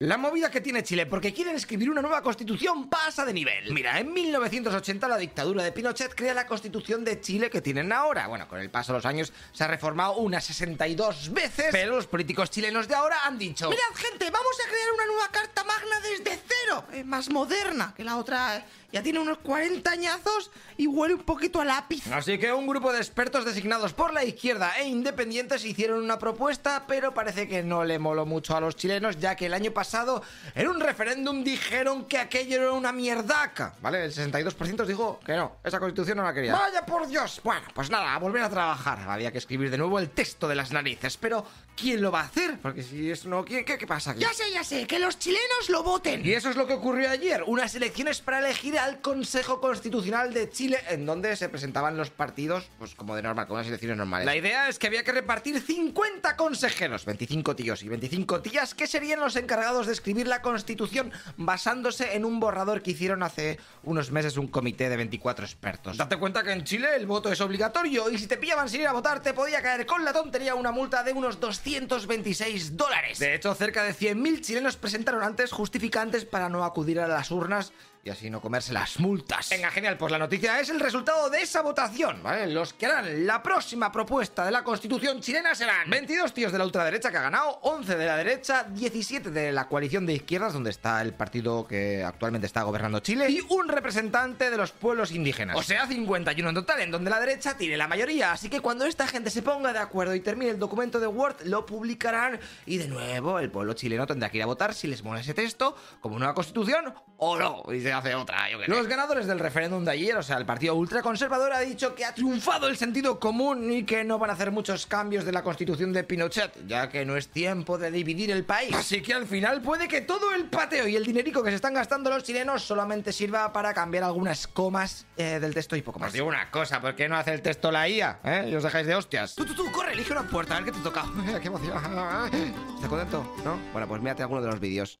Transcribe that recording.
La movida que tiene Chile porque quieren escribir una nueva constitución pasa de nivel. Mira, en 1980 la dictadura de Pinochet crea la constitución de Chile que tienen ahora. Bueno, con el paso de los años se ha reformado unas 62 veces, pero los políticos chilenos de ahora han dicho... Mirad, gente, vamos a crear una nueva carta magna desde cero. Más moderna que la otra. Ya tiene unos 40 añazos y huele un poquito a lápiz. Así que un grupo de expertos designados por la izquierda e independientes hicieron una propuesta, pero parece que no le moló mucho a los chilenos, ya que el año pasado en un referéndum dijeron que aquello era una mierdaca, ¿vale? El 62% dijo que no, esa constitución no la quería. ¡Vaya por Dios! Bueno, pues nada, a volver a trabajar. Había que escribir de nuevo el texto de las narices, pero ¿quién lo va a hacer? Porque si eso no... ¿Qué, qué, qué pasa aquí? Ya sé, ya sé, que los chilenos lo voten. Y eso es lo que ocurrió ayer, unas elecciones para elegir al Consejo Constitucional de Chile, en donde se presentaban los partidos, pues como de normal, como unas elecciones normales. La idea es que había que repartir 50 consejeros, 25 tíos y 25 tías, que serían los encargados de escribir la Constitución basándose en un borrador que hicieron hace unos meses un comité de 24 expertos. Date cuenta que en Chile el voto es obligatorio y si te pillaban sin ir a votar te podía caer con la tontería una multa de unos 226 dólares. De hecho, cerca de 100.000 chilenos presentaron antes justificantes para no acudir a las urnas y así no comerse las multas. Venga, genial, pues la noticia es el resultado de esa votación, ¿vale? Los que harán la próxima propuesta de la constitución chilena serán 22 tíos de la ultraderecha que ha ganado, 11 de la derecha, 17 de la coalición de izquierdas, donde está el partido que actualmente está gobernando Chile, y un representante de los pueblos indígenas. O sea, 51 en total, en donde la derecha tiene la mayoría. Así que cuando esta gente se ponga de acuerdo y termine el documento de Word, lo publicarán y de nuevo el pueblo chileno tendrá que ir a votar si les mola ese texto como nueva constitución o no. Y se hace otra, yo qué sé. Los ganadores del referéndum de ayer, o sea, el partido ultraconservador ha dicho que ha triunfado el sentido común y que no van a hacer muchos cambios de la constitución de Pinochet, ya que no es tiempo de dividir el país. Así que al final puede que todo el pateo y el dinerico que se están gastando los chilenos solamente sirva para cambiar algunas comas eh, del texto y poco más. Os digo una cosa, ¿por qué no hace el texto la IA? ¿Eh? Y os dejáis de hostias. Tú, tú, tú, corre, elige una puerta, a ver qué te toca. ¡Qué emoción! ¿Estás contento? ¿No? Bueno, pues mírate alguno de los vídeos.